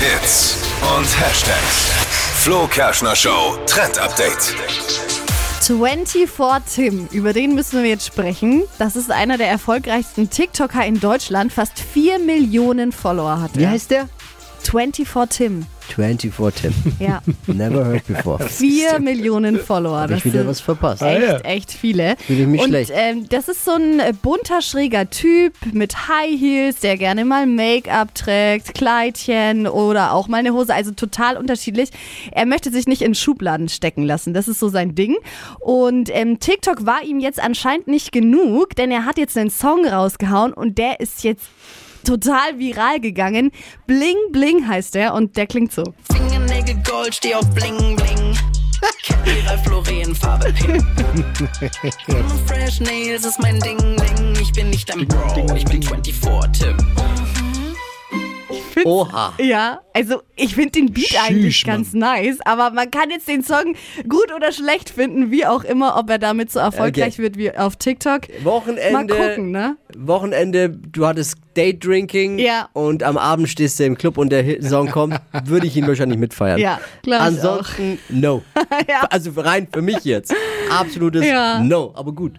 Hits und Hashtags. Flo Kerschner Show Trend Update. 24 Tim, über den müssen wir jetzt sprechen. Das ist einer der erfolgreichsten TikToker in Deutschland. Fast 4 Millionen Follower hat Wie er. heißt der? 24 Tim. 24 Tim. Ja, Never heard before. 4 Millionen Follower. Hab ich wieder was verpasst. echt, echt viele. Fühl ich mich und schlecht. Ähm, das ist so ein äh, bunter, schräger Typ mit High Heels, der gerne mal Make-up trägt, Kleidchen oder auch mal eine Hose. Also total unterschiedlich. Er möchte sich nicht in Schubladen stecken lassen. Das ist so sein Ding. Und ähm, TikTok war ihm jetzt anscheinend nicht genug, denn er hat jetzt einen Song rausgehauen und der ist jetzt total viral gegangen. Bling Bling heißt der und der klingt so. Fingernägel Gold, steh auf Bling Bling. Cappy Ralph Lauren Farbe Pink. Fresh Nails ist mein Ding Ding. Ich bin nicht dein Bro, ich bin 24 Tim. Oha. Ja, also ich finde den Beat eigentlich ganz nice, aber man kann jetzt den Song gut oder schlecht finden, wie auch immer, ob er damit so erfolgreich Okay. wird wie auf TikTok. Wochenende. Mal gucken, ne? Wochenende, du hattest Date Drinking Ja. und am Abend stehst du im Club und der Song kommt, würde ich ihn wahrscheinlich mitfeiern. Ja, ich Ansonsten no. Ja. Also rein für mich jetzt. Absolutes Ja. No, aber gut.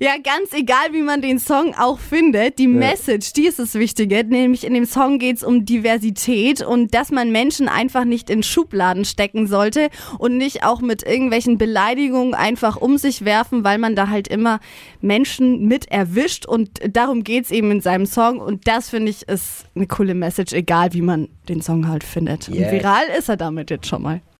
Ja, ganz egal, wie man den Song auch findet, die Message, die ist das Wichtige. Nämlich in dem Song geht's um Diversität und dass man Menschen einfach nicht in Schubladen stecken sollte und nicht auch mit irgendwelchen Beleidigungen einfach um sich werfen, weil man da halt immer Menschen mit erwischt und darum geht's eben in seinem Song und das finde ich ist eine coole Message, egal wie man den Song halt findet. Und Yes. viral ist er damit jetzt schon mal.